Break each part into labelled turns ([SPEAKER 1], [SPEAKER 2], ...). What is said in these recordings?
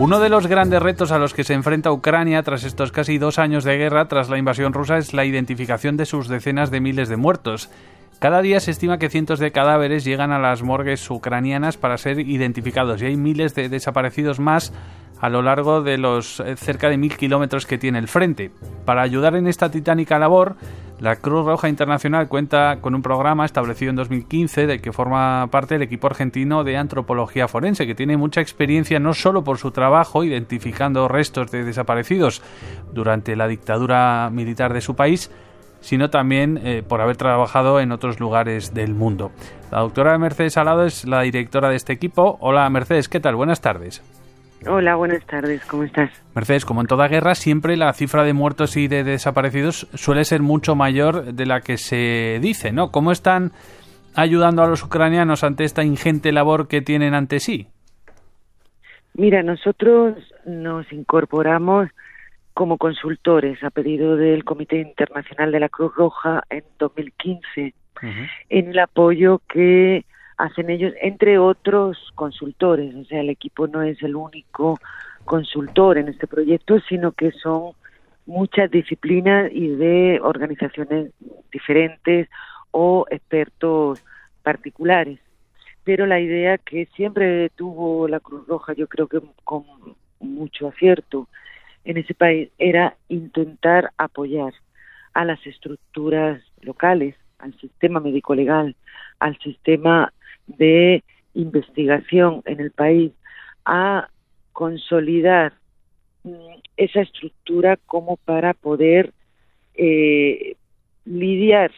[SPEAKER 1] Uno de los grandes retos a los que se enfrenta Ucrania tras estos casi dos años de guerra tras la invasión rusa es la identificación de sus decenas de miles de muertos. Cada día se estima que cientos de cadáveres llegan a las morgues ucranianas para ser identificados y hay miles de desaparecidos más a lo largo de los eh, cerca de mil kilómetros que tiene el frente. Para ayudar en esta titánica labor, la Cruz Roja Internacional cuenta con un programa establecido en 2015 del que forma parte el equipo argentino de antropología forense, que tiene mucha experiencia no solo por su trabajo identificando restos de desaparecidos durante la dictadura militar de su país, sino también eh, por haber trabajado en otros lugares del mundo. La doctora Mercedes Salado es la directora de este equipo. Hola Mercedes, ¿qué tal? Buenas tardes.
[SPEAKER 2] Hola, buenas tardes, ¿cómo estás?
[SPEAKER 1] Mercedes, como en toda guerra, siempre la cifra de muertos y de desaparecidos suele ser mucho mayor de la que se dice, ¿no? ¿Cómo están ayudando a los ucranianos ante esta ingente labor que tienen ante sí?
[SPEAKER 2] Mira, nosotros nos incorporamos como consultores a pedido del Comité Internacional de la Cruz Roja en 2015 en el apoyo que hacen ellos, entre otros consultores, o sea, el equipo no es el único consultor en este proyecto, sino que son muchas disciplinas y de organizaciones diferentes o expertos particulares. Pero la idea que siempre tuvo la Cruz Roja, yo creo que con mucho acierto en ese país, era intentar apoyar a las estructuras locales, al sistema médico legal, al sistema de investigación en el país a consolidar mm, esa estructura como para poder eh, lidiar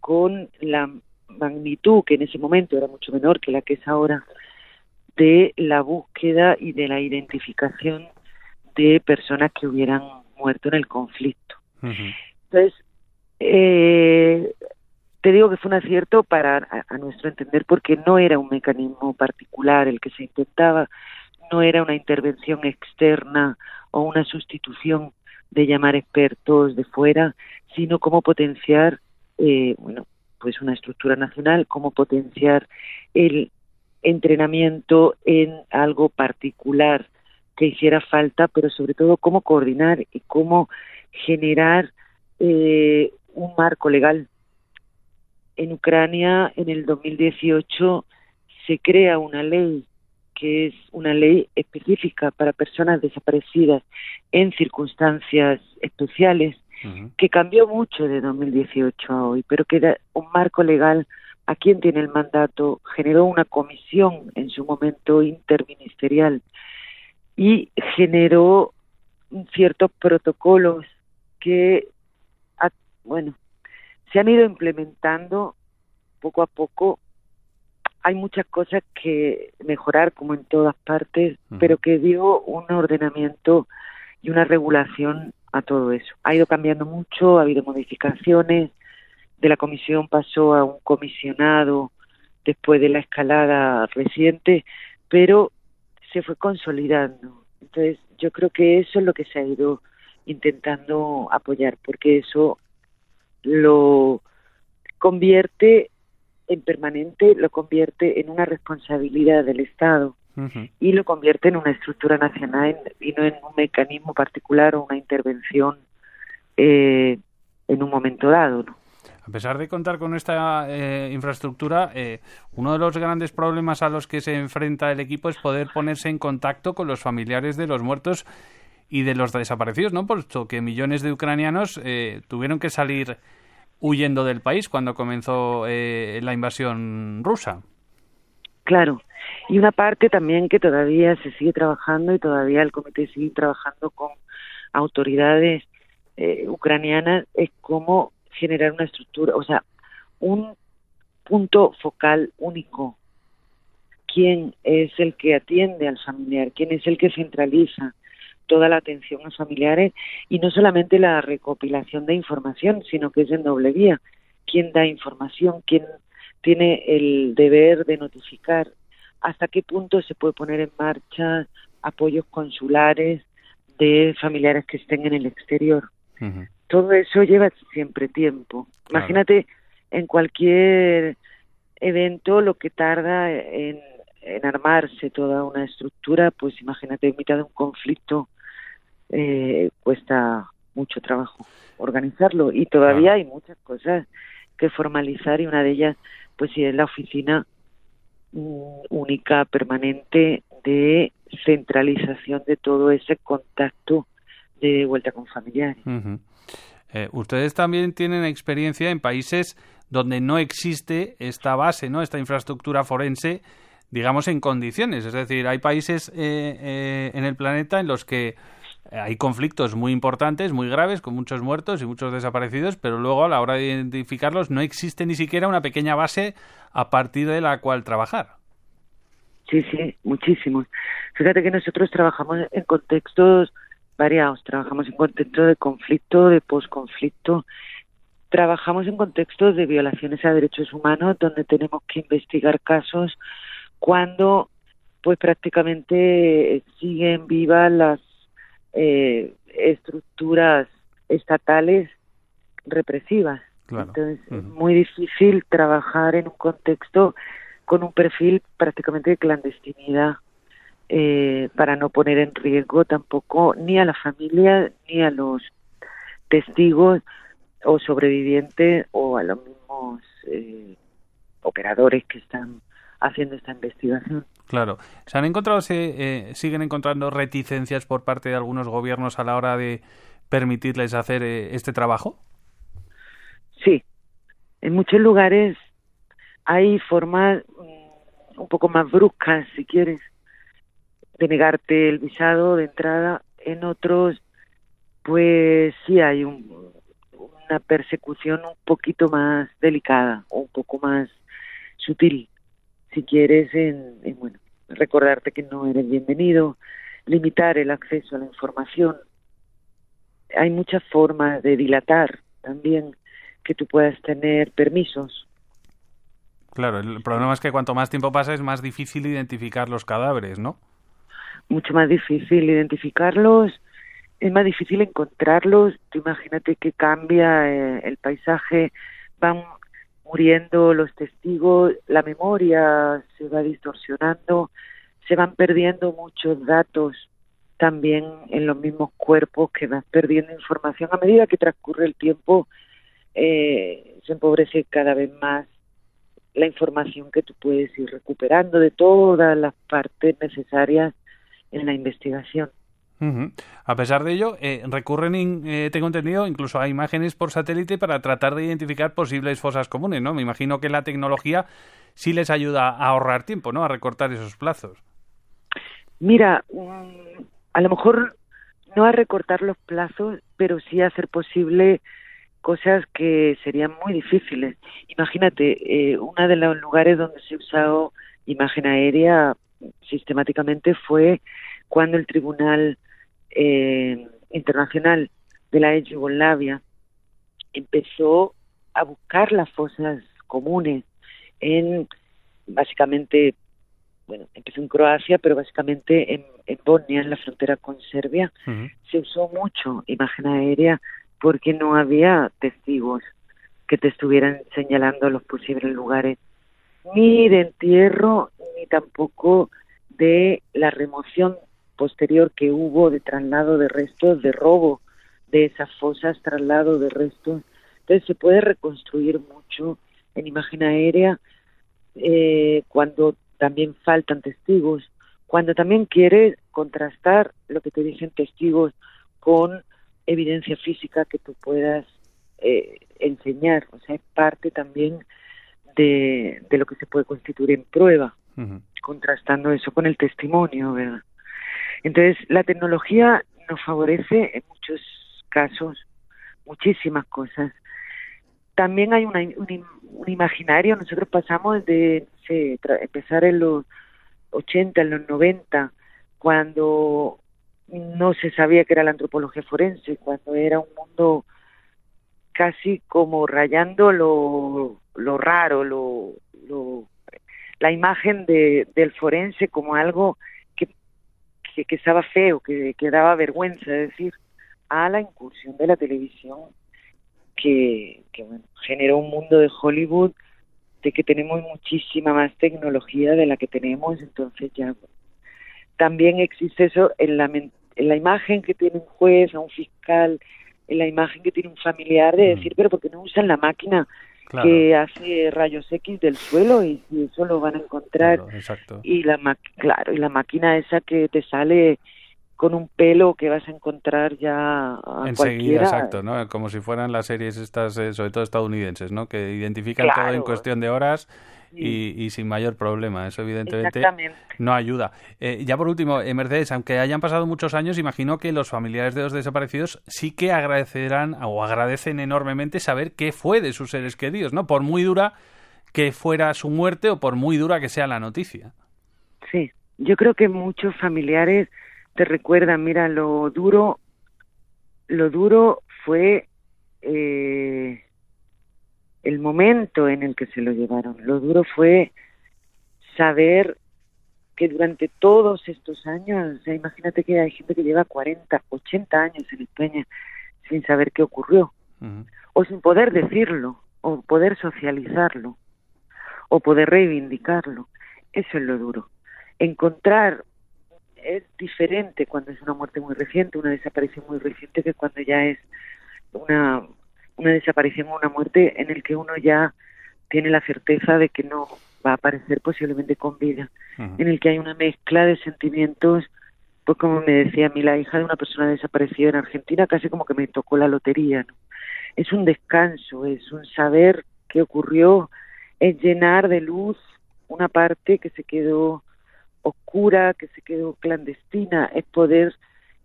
[SPEAKER 2] con la magnitud, que en ese momento era mucho menor que la que es ahora, de la búsqueda y de la identificación de personas que hubieran muerto en el conflicto. Entonces, eh, te digo que fue un acierto para a, nuestro entender porque no era un mecanismo particular el que se intentaba, no era una intervención externa o una sustitución de llamar expertos de fuera, sino cómo potenciar, eh, bueno, pues una estructura nacional, cómo potenciar el entrenamiento en algo particular que hiciera falta, pero sobre todo cómo coordinar y cómo generar eh, un marco legal en Ucrania en el 2018 se crea una ley que es una ley específica para personas desaparecidas en circunstancias especiales, que cambió mucho de 2018 a hoy, pero que da un marco legal a quien tiene el mandato, generó una comisión en su momento interministerial y generó ciertos protocolos que, bueno, se han ido implementando poco a poco. Hay muchas cosas que mejorar, como en todas partes, pero que dio un ordenamiento y una regulación a todo eso. Ha ido cambiando mucho, ha habido modificaciones. De la comisión pasó a un comisionado después de la escalada reciente, pero se fue consolidando. Entonces, yo creo que eso es lo que se ha ido intentando apoyar, porque eso lo convierte en permanente, lo convierte en una responsabilidad del Estado y lo convierte en una estructura nacional y no en un mecanismo particular o una intervención eh, en un momento dado.
[SPEAKER 1] A pesar de contar con esta eh, infraestructura, eh, uno de los grandes problemas a los que se enfrenta el equipo es poder ponerse en contacto con los familiares de los muertos y de los desaparecidos, ¿no? Puesto que millones de ucranianos eh, tuvieron que salir huyendo del país cuando comenzó eh, la invasión rusa.
[SPEAKER 2] Claro, y una parte también que todavía se sigue trabajando y todavía el comité sigue trabajando con autoridades eh, ucranianas es cómo generar una estructura, o sea, un punto focal único. ¿Quién es el que atiende al familiar? ¿Quién es el que centraliza? Toda la atención a familiares y no solamente la recopilación de información, sino que es en doble vía. ¿Quién da información? ¿Quién tiene el deber de notificar? ¿Hasta qué punto se puede poner en marcha apoyos consulares de familiares que estén en el exterior? Todo eso lleva siempre tiempo. Imagínate en cualquier evento lo que tarda en enarmarse toda una estructura, pues imagínate en mitad de un conflicto eh, cuesta mucho trabajo organizarlo y todavía hay muchas cosas que formalizar y una de ellas pues sí es la oficina mm, única permanente de centralización de todo ese contacto de vuelta con familiares.
[SPEAKER 1] Eh, ustedes también tienen experiencia en países donde no existe esta base, ¿no? Esta infraestructura forense, digamos, en condiciones. Es decir, hay países eh, eh, en el planeta en los que hay conflictos muy importantes, muy graves, con muchos muertos y muchos desaparecidos, pero luego a la hora de identificarlos no existe ni siquiera una pequeña base a partir de la cual trabajar.
[SPEAKER 2] Sí, sí, muchísimos. Fíjate que nosotros trabajamos en contextos variados, trabajamos en contextos de conflicto, de posconflicto, trabajamos en contextos de violaciones a derechos humanos donde tenemos que investigar casos cuando pues prácticamente siguen vivas las eh, estructuras estatales represivas. Entonces, es muy difícil trabajar en un contexto con un perfil prácticamente de clandestinidad eh, para no poner en riesgo tampoco ni a la familia ni a los testigos o sobrevivientes o a los mismos eh, operadores que están haciendo esta investigación.
[SPEAKER 1] Claro. ¿Se han encontrado, se eh, siguen encontrando reticencias por parte de algunos gobiernos a la hora de permitirles hacer eh, este trabajo?
[SPEAKER 2] Sí. En muchos lugares hay formas mm, un poco más bruscas, si quieres, de negarte el visado de entrada. En otros, pues sí hay una persecución un poquito más delicada o un poco más sutil si quieres, en, bueno, recordarte que no eres bienvenido, limitar el acceso a la información. Hay muchas formas de dilatar también que tú puedas tener permisos.
[SPEAKER 1] Claro, el problema es que cuanto más tiempo pasa es más difícil identificar los cadáveres, ¿no?
[SPEAKER 2] Mucho más difícil identificarlos, es más difícil encontrarlos. Tú imagínate que cambia eh, el paisaje, van muriendo los testigos, la memoria se va distorsionando, se van perdiendo muchos datos también en los mismos cuerpos que van perdiendo información a medida que transcurre el tiempo eh, se empobrece cada vez más la información que tú puedes ir recuperando de todas las partes necesarias en la investigación.
[SPEAKER 1] A pesar de ello, eh, recurren, eh, tengo entendido, incluso a imágenes por satélite para tratar de identificar posibles fosas comunes, ¿no? Me imagino que la tecnología sí les ayuda a ahorrar tiempo, ¿no? A recortar esos plazos.
[SPEAKER 2] Mira, mm, a lo mejor no a recortar los plazos, pero sí a hacer posible cosas que serían muy difíciles. Imagínate, eh, uno de los lugares donde se ha usado imagen aérea sistemáticamente fue cuando el Tribunal eh, Internacional de la ex Yugoslavia empezó a buscar las fosas comunes en básicamente bueno empezó en Croacia pero básicamente en, en Bosnia en la frontera con Serbia. Se usó mucho imagen aérea porque no había testigos que te estuvieran señalando los posibles lugares ni de entierro ni tampoco de la remoción posterior que hubo de traslado de restos, de robo de esas fosas, traslado de restos. Entonces se puede reconstruir mucho en imagen aérea eh, cuando también faltan testigos, cuando también quiere contrastar lo que te dicen testigos con evidencia física que tú puedas eh, enseñar. O sea, es parte también de, de, lo que se puede constituir en prueba, contrastando eso con el testimonio, ¿verdad? Entonces, la tecnología nos favorece en muchos casos muchísimas cosas. También hay un, imaginario, nosotros pasamos de empezar en los 80, en los 90, cuando no se sabía que era la antropología forense, cuando era un mundo casi como rayando lo, lo raro, lo, lo, la imagen de, del forense como algo que, estaba feo, que, que, daba vergüenza, es decir, a la incursión de la televisión que, que bueno, generó un mundo de Hollywood de que tenemos muchísima más tecnología de la que tenemos, entonces ya también existe eso en la, en la imagen que tiene un juez o un fiscal, en la imagen que tiene un familiar de decir, pero porque no usan la máquina que hace rayos X del suelo y, eso lo van a encontrar. Y la claro y la máquina esa que te sale con un pelo que vas a encontrar ya
[SPEAKER 1] enseguida exacto no como si fueran las series estas eh, sobre todo estadounidenses no que identifican todo en cuestión de horas y, sin mayor problema. Eso evidentemente no ayuda. Eh, ya por último, eh, Mercedes, aunque hayan pasado muchos años, imagino que los familiares de los desaparecidos sí que agradecerán o agradecen enormemente saber qué fue de sus seres queridos, ¿no? Por muy dura que fuera su muerte o por muy dura que sea la noticia.
[SPEAKER 2] Sí, yo creo que muchos familiares te recuerdan, mira, lo duro, lo duro fue eh, el momento en el que se lo llevaron. Lo duro fue saber que durante todos estos años, imagínate que hay gente que lleva 40, 80 años en España sin saber qué ocurrió, o sin poder decirlo, o poder socializarlo, o poder reivindicarlo. Eso es lo duro. Encontrar es diferente cuando es una muerte muy reciente, una desaparición muy reciente, que cuando ya es una una desaparición o una muerte en el que uno ya tiene la certeza de que no va a aparecer posiblemente con vida, en el que hay una mezcla de sentimientos, pues como me decía a mí la hija de una persona desaparecida en Argentina, casi como que me tocó la lotería, ¿no? Es un descanso, es un saber qué ocurrió, es llenar de luz una parte que se quedó oscura, que se quedó clandestina, es poder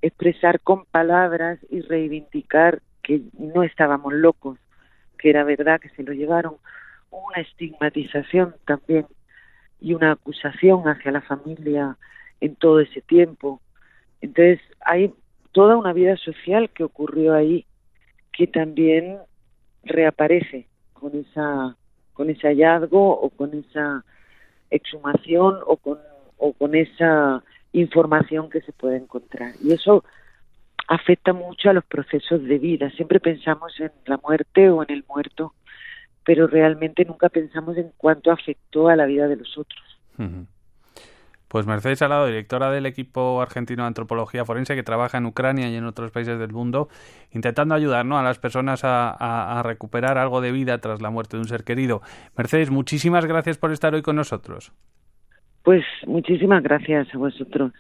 [SPEAKER 2] expresar con palabras y reivindicar que no estábamos locos, que era verdad que se lo llevaron, una estigmatización también y una acusación hacia la familia en todo ese tiempo. Entonces hay toda una vida social que ocurrió ahí que también reaparece con esa con ese hallazgo o con esa exhumación o con o con esa información que se puede encontrar y eso afecta mucho a los procesos de vida. Siempre pensamos en la muerte o en el muerto, pero realmente nunca pensamos en cuánto afectó a la vida de los otros.
[SPEAKER 1] Pues Mercedes Salado, directora del equipo argentino de antropología forense que trabaja en Ucrania y en otros países del mundo, intentando ayudar a las personas a recuperar algo de vida tras la muerte de un ser querido. Mercedes, muchísimas gracias por estar hoy con nosotros.
[SPEAKER 2] Pues muchísimas gracias a vosotros.